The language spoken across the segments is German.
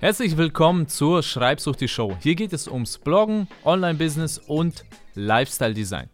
Herzlich willkommen zur Schreibsucht die Show. Hier geht es ums Bloggen, Online-Business und Lifestyle-Design.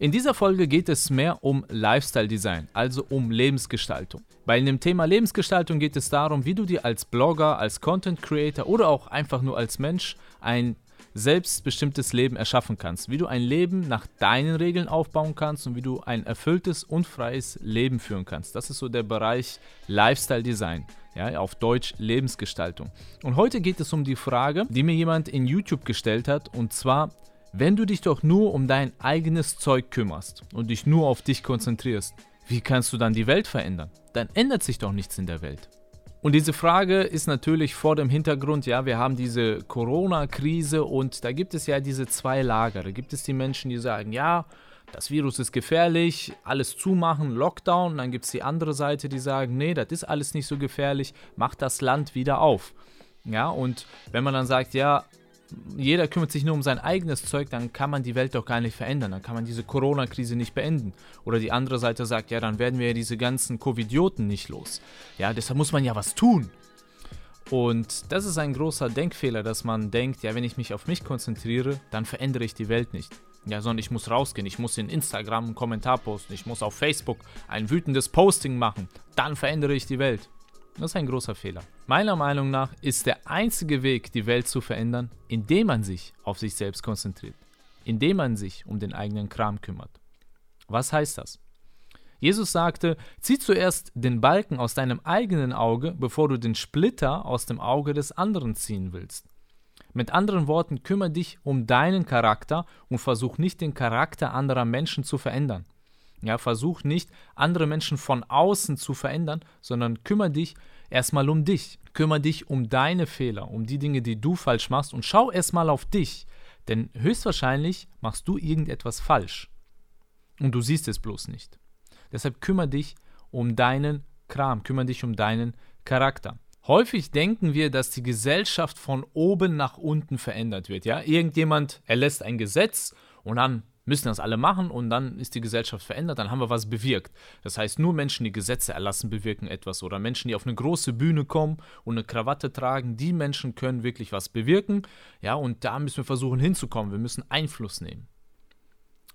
In dieser Folge geht es mehr um Lifestyle-Design, also um Lebensgestaltung. Bei dem Thema Lebensgestaltung geht es darum, wie du dir als Blogger, als Content Creator oder auch einfach nur als Mensch ein selbstbestimmtes Leben erschaffen kannst, wie du ein Leben nach deinen Regeln aufbauen kannst und wie du ein erfülltes und freies Leben führen kannst. Das ist so der Bereich Lifestyle Design ja, auf Deutsch Lebensgestaltung. Und heute geht es um die Frage, die mir jemand in YouTube gestellt hat, und zwar, wenn du dich doch nur um dein eigenes Zeug kümmerst und dich nur auf dich konzentrierst, wie kannst du dann die Welt verändern? Dann ändert sich doch nichts in der Welt. Und diese Frage ist natürlich vor dem Hintergrund, ja, wir haben diese Corona-Krise und da gibt es ja diese zwei Lager. Da gibt es die Menschen, die sagen, ja, das Virus ist gefährlich, alles zumachen, Lockdown. Und dann gibt es die andere Seite, die sagen, nee, das ist alles nicht so gefährlich, macht das Land wieder auf. Ja, und wenn man dann sagt, ja, jeder kümmert sich nur um sein eigenes Zeug, dann kann man die Welt doch gar nicht verändern. Dann kann man diese Corona-Krise nicht beenden. Oder die andere Seite sagt, ja, dann werden wir ja diese ganzen Covidioten nicht los. Ja, deshalb muss man ja was tun. Und das ist ein großer Denkfehler, dass man denkt, ja, wenn ich mich auf mich konzentriere, dann verändere ich die Welt nicht. Ja, sondern ich muss rausgehen, ich muss in Instagram einen Kommentar posten, ich muss auf Facebook ein wütendes Posting machen, dann verändere ich die Welt. Das ist ein großer Fehler. Meiner Meinung nach ist der einzige Weg, die Welt zu verändern, indem man sich auf sich selbst konzentriert, indem man sich um den eigenen Kram kümmert. Was heißt das? Jesus sagte, zieh zuerst den Balken aus deinem eigenen Auge, bevor du den Splitter aus dem Auge des anderen ziehen willst. Mit anderen Worten, kümmere dich um deinen Charakter und versuch nicht den Charakter anderer Menschen zu verändern. Ja, versuch nicht andere Menschen von außen zu verändern, sondern kümmere dich erstmal um dich. Kümmere dich um deine Fehler, um die Dinge, die du falsch machst und schau erstmal auf dich. Denn höchstwahrscheinlich machst du irgendetwas falsch. Und du siehst es bloß nicht. Deshalb kümmere dich um deinen Kram, kümmere dich um deinen Charakter. Häufig denken wir, dass die Gesellschaft von oben nach unten verändert wird. Ja? Irgendjemand erlässt ein Gesetz und dann müssen das alle machen und dann ist die Gesellschaft verändert, dann haben wir was bewirkt. Das heißt, nur Menschen, die Gesetze erlassen, bewirken etwas oder Menschen, die auf eine große Bühne kommen und eine Krawatte tragen, die Menschen können wirklich was bewirken. Ja, und da müssen wir versuchen hinzukommen. Wir müssen Einfluss nehmen.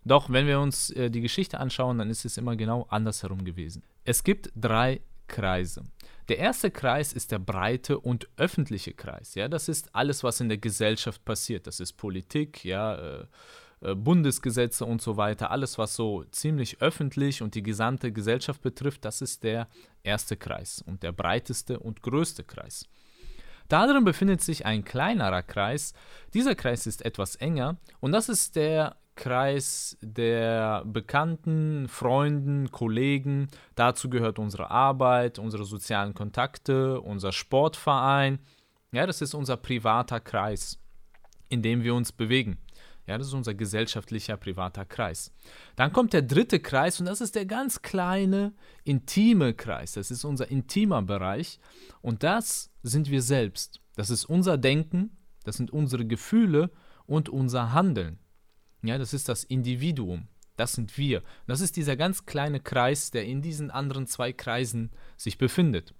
Doch wenn wir uns äh, die Geschichte anschauen, dann ist es immer genau andersherum gewesen. Es gibt drei Kreise. Der erste Kreis ist der breite und öffentliche Kreis. Ja, das ist alles, was in der Gesellschaft passiert. Das ist Politik, ja, äh, äh, Bundesgesetze und so weiter. Alles, was so ziemlich öffentlich und die gesamte Gesellschaft betrifft, das ist der erste Kreis und der breiteste und größte Kreis. Darin befindet sich ein kleinerer Kreis. Dieser Kreis ist etwas enger und das ist der Kreis der Bekannten, Freunden, Kollegen. Dazu gehört unsere Arbeit, unsere sozialen Kontakte, unser Sportverein. Ja, das ist unser privater Kreis, in dem wir uns bewegen. Ja, das ist unser gesellschaftlicher privater Kreis. Dann kommt der dritte Kreis und das ist der ganz kleine, intime Kreis. Das ist unser intimer Bereich und das sind wir selbst. Das ist unser Denken, das sind unsere Gefühle und unser Handeln. Ja, das ist das Individuum. Das sind wir. Das ist dieser ganz kleine Kreis, der in diesen anderen zwei Kreisen sich befindet.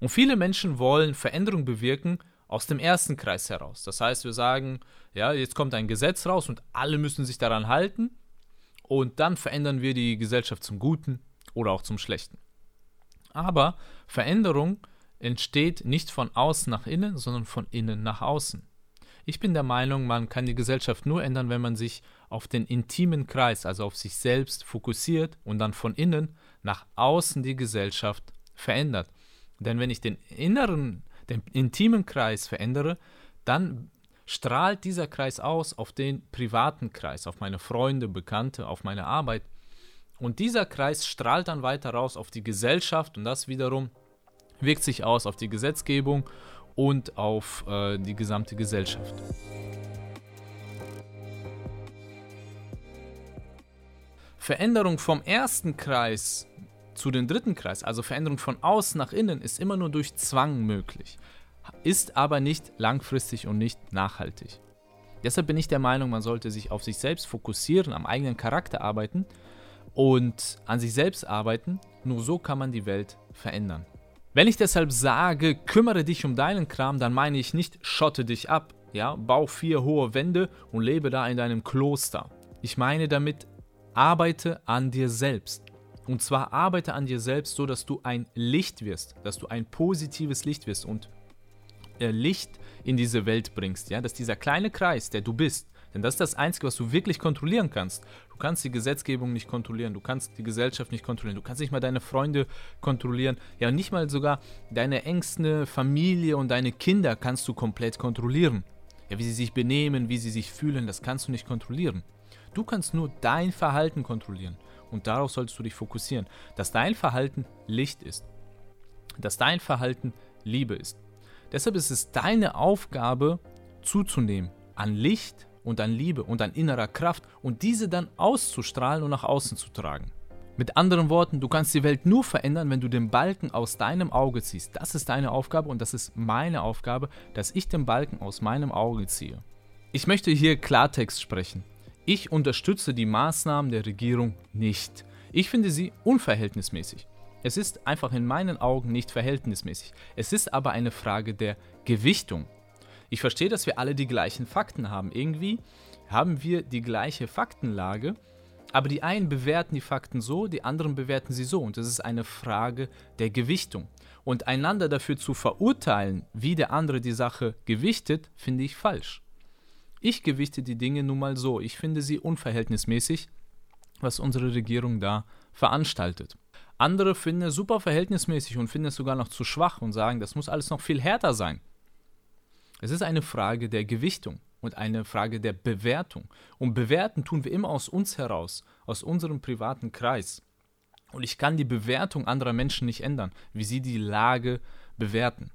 Und viele Menschen wollen Veränderung bewirken aus dem ersten Kreis heraus. Das heißt, wir sagen, ja, jetzt kommt ein Gesetz raus und alle müssen sich daran halten und dann verändern wir die Gesellschaft zum Guten oder auch zum Schlechten. Aber Veränderung entsteht nicht von außen nach innen, sondern von innen nach außen. Ich bin der Meinung, man kann die Gesellschaft nur ändern, wenn man sich auf den intimen Kreis, also auf sich selbst fokussiert und dann von innen nach außen die Gesellschaft verändert. Denn wenn ich den inneren, den intimen Kreis verändere, dann strahlt dieser Kreis aus auf den privaten Kreis, auf meine Freunde, Bekannte, auf meine Arbeit. Und dieser Kreis strahlt dann weiter raus auf die Gesellschaft und das wiederum wirkt sich aus auf die Gesetzgebung und auf äh, die gesamte Gesellschaft. Veränderung vom ersten Kreis zu dem dritten Kreis, also Veränderung von außen nach innen, ist immer nur durch Zwang möglich, ist aber nicht langfristig und nicht nachhaltig. Deshalb bin ich der Meinung, man sollte sich auf sich selbst fokussieren, am eigenen Charakter arbeiten und an sich selbst arbeiten. Nur so kann man die Welt verändern. Wenn ich deshalb sage, kümmere dich um deinen Kram, dann meine ich nicht, schotte dich ab, ja, bau vier hohe Wände und lebe da in deinem Kloster. Ich meine damit, arbeite an dir selbst. Und zwar arbeite an dir selbst so, dass du ein Licht wirst, dass du ein positives Licht wirst und äh, Licht in diese Welt bringst, ja, dass dieser kleine Kreis, der du bist, denn das ist das Einzige, was du wirklich kontrollieren kannst. Du kannst die Gesetzgebung nicht kontrollieren, du kannst die Gesellschaft nicht kontrollieren, du kannst nicht mal deine Freunde kontrollieren, ja, nicht mal sogar deine engste Familie und deine Kinder kannst du komplett kontrollieren. Ja, wie sie sich benehmen, wie sie sich fühlen, das kannst du nicht kontrollieren. Du kannst nur dein Verhalten kontrollieren und darauf solltest du dich fokussieren, dass dein Verhalten Licht ist, dass dein Verhalten Liebe ist. Deshalb ist es deine Aufgabe zuzunehmen an Licht und an Liebe und an innerer Kraft und diese dann auszustrahlen und nach außen zu tragen. Mit anderen Worten, du kannst die Welt nur verändern, wenn du den Balken aus deinem Auge ziehst. Das ist deine Aufgabe und das ist meine Aufgabe, dass ich den Balken aus meinem Auge ziehe. Ich möchte hier Klartext sprechen. Ich unterstütze die Maßnahmen der Regierung nicht. Ich finde sie unverhältnismäßig. Es ist einfach in meinen Augen nicht verhältnismäßig. Es ist aber eine Frage der Gewichtung. Ich verstehe, dass wir alle die gleichen Fakten haben. Irgendwie haben wir die gleiche Faktenlage, aber die einen bewerten die Fakten so, die anderen bewerten sie so. Und das ist eine Frage der Gewichtung. Und einander dafür zu verurteilen, wie der andere die Sache gewichtet, finde ich falsch. Ich gewichte die Dinge nun mal so. Ich finde sie unverhältnismäßig, was unsere Regierung da veranstaltet. Andere finden es super verhältnismäßig und finden es sogar noch zu schwach und sagen, das muss alles noch viel härter sein. Es ist eine Frage der Gewichtung und eine Frage der Bewertung. Und bewerten tun wir immer aus uns heraus, aus unserem privaten Kreis. Und ich kann die Bewertung anderer Menschen nicht ändern, wie sie die Lage bewerten.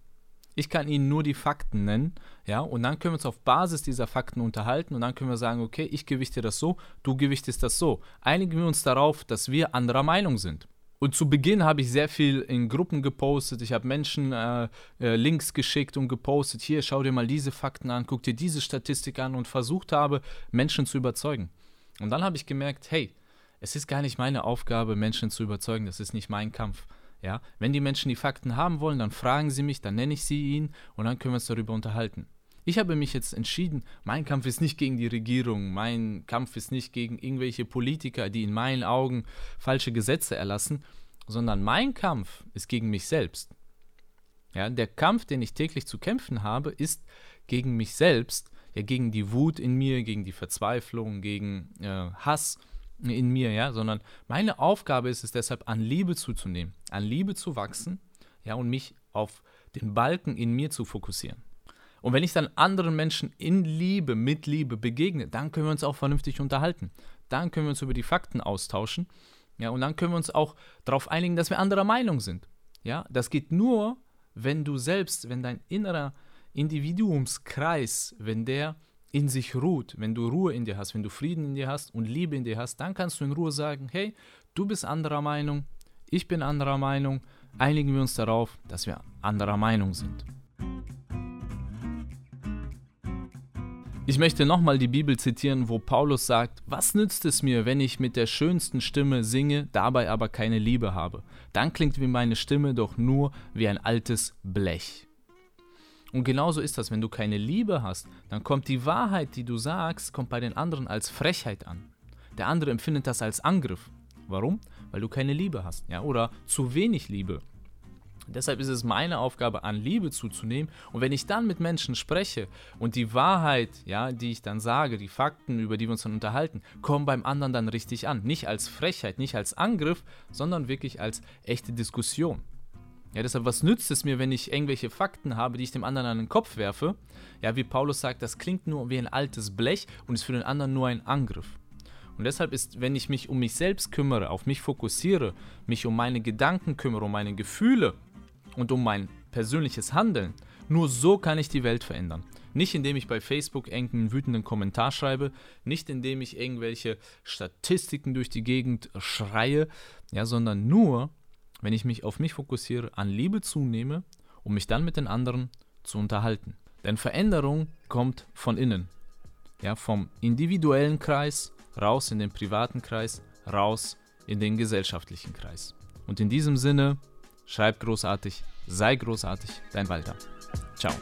Ich kann ihnen nur die Fakten nennen, ja, und dann können wir uns auf Basis dieser Fakten unterhalten und dann können wir sagen, okay, ich gewichte das so, du gewichtest das so. Einigen wir uns darauf, dass wir anderer Meinung sind. Und zu Beginn habe ich sehr viel in Gruppen gepostet. Ich habe Menschen äh, äh, Links geschickt und gepostet. Hier, schau dir mal diese Fakten an, guck dir diese Statistik an und versucht habe, Menschen zu überzeugen. Und dann habe ich gemerkt, hey, es ist gar nicht meine Aufgabe, Menschen zu überzeugen. Das ist nicht mein Kampf. Ja, wenn die Menschen die Fakten haben wollen, dann fragen sie mich, dann nenne ich sie ihnen und dann können wir uns darüber unterhalten. Ich habe mich jetzt entschieden, mein Kampf ist nicht gegen die Regierung, mein Kampf ist nicht gegen irgendwelche Politiker, die in meinen Augen falsche Gesetze erlassen, sondern mein Kampf ist gegen mich selbst. Ja, der Kampf, den ich täglich zu kämpfen habe, ist gegen mich selbst, ja, gegen die Wut in mir, gegen die Verzweiflung, gegen äh, Hass in mir, ja, sondern meine Aufgabe ist es deshalb, an Liebe zuzunehmen, an Liebe zu wachsen, ja, und mich auf den Balken in mir zu fokussieren. Und wenn ich dann anderen Menschen in Liebe, mit Liebe begegne, dann können wir uns auch vernünftig unterhalten. Dann können wir uns über die Fakten austauschen. Ja, und dann können wir uns auch darauf einigen, dass wir anderer Meinung sind. Ja, das geht nur, wenn du selbst, wenn dein innerer Individuumskreis, wenn der in sich ruht, wenn du Ruhe in dir hast, wenn du Frieden in dir hast und Liebe in dir hast, dann kannst du in Ruhe sagen, hey, du bist anderer Meinung, ich bin anderer Meinung, einigen wir uns darauf, dass wir anderer Meinung sind. Ich möchte nochmal die Bibel zitieren, wo Paulus sagt, was nützt es mir, wenn ich mit der schönsten Stimme singe, dabei aber keine Liebe habe? Dann klingt wie meine Stimme doch nur wie ein altes Blech. Und genauso ist das, wenn du keine Liebe hast, dann kommt die Wahrheit, die du sagst, kommt bei den anderen als Frechheit an. Der andere empfindet das als Angriff. Warum? Weil du keine Liebe hast, ja, oder zu wenig Liebe. Deshalb ist es meine Aufgabe, an Liebe zuzunehmen. Und wenn ich dann mit Menschen spreche und die Wahrheit, ja, die ich dann sage, die Fakten, über die wir uns dann unterhalten, kommen beim anderen dann richtig an. Nicht als Frechheit, nicht als Angriff, sondern wirklich als echte Diskussion. Ja, deshalb, was nützt es mir, wenn ich irgendwelche Fakten habe, die ich dem anderen an den Kopf werfe? Ja, wie Paulus sagt, das klingt nur wie ein altes Blech und ist für den anderen nur ein Angriff. Und deshalb ist, wenn ich mich um mich selbst kümmere, auf mich fokussiere, mich um meine Gedanken kümmere, um meine Gefühle, und um mein persönliches Handeln. Nur so kann ich die Welt verändern. Nicht indem ich bei Facebook irgendeinen wütenden Kommentar schreibe, nicht indem ich irgendwelche Statistiken durch die Gegend schreie, ja, sondern nur, wenn ich mich auf mich fokussiere, an Liebe zunehme, um mich dann mit den anderen zu unterhalten. Denn Veränderung kommt von innen. Ja, vom individuellen Kreis raus in den privaten Kreis, raus in den gesellschaftlichen Kreis. Und in diesem Sinne Schreibt großartig, Sei großartig, dein Walter. Ciao.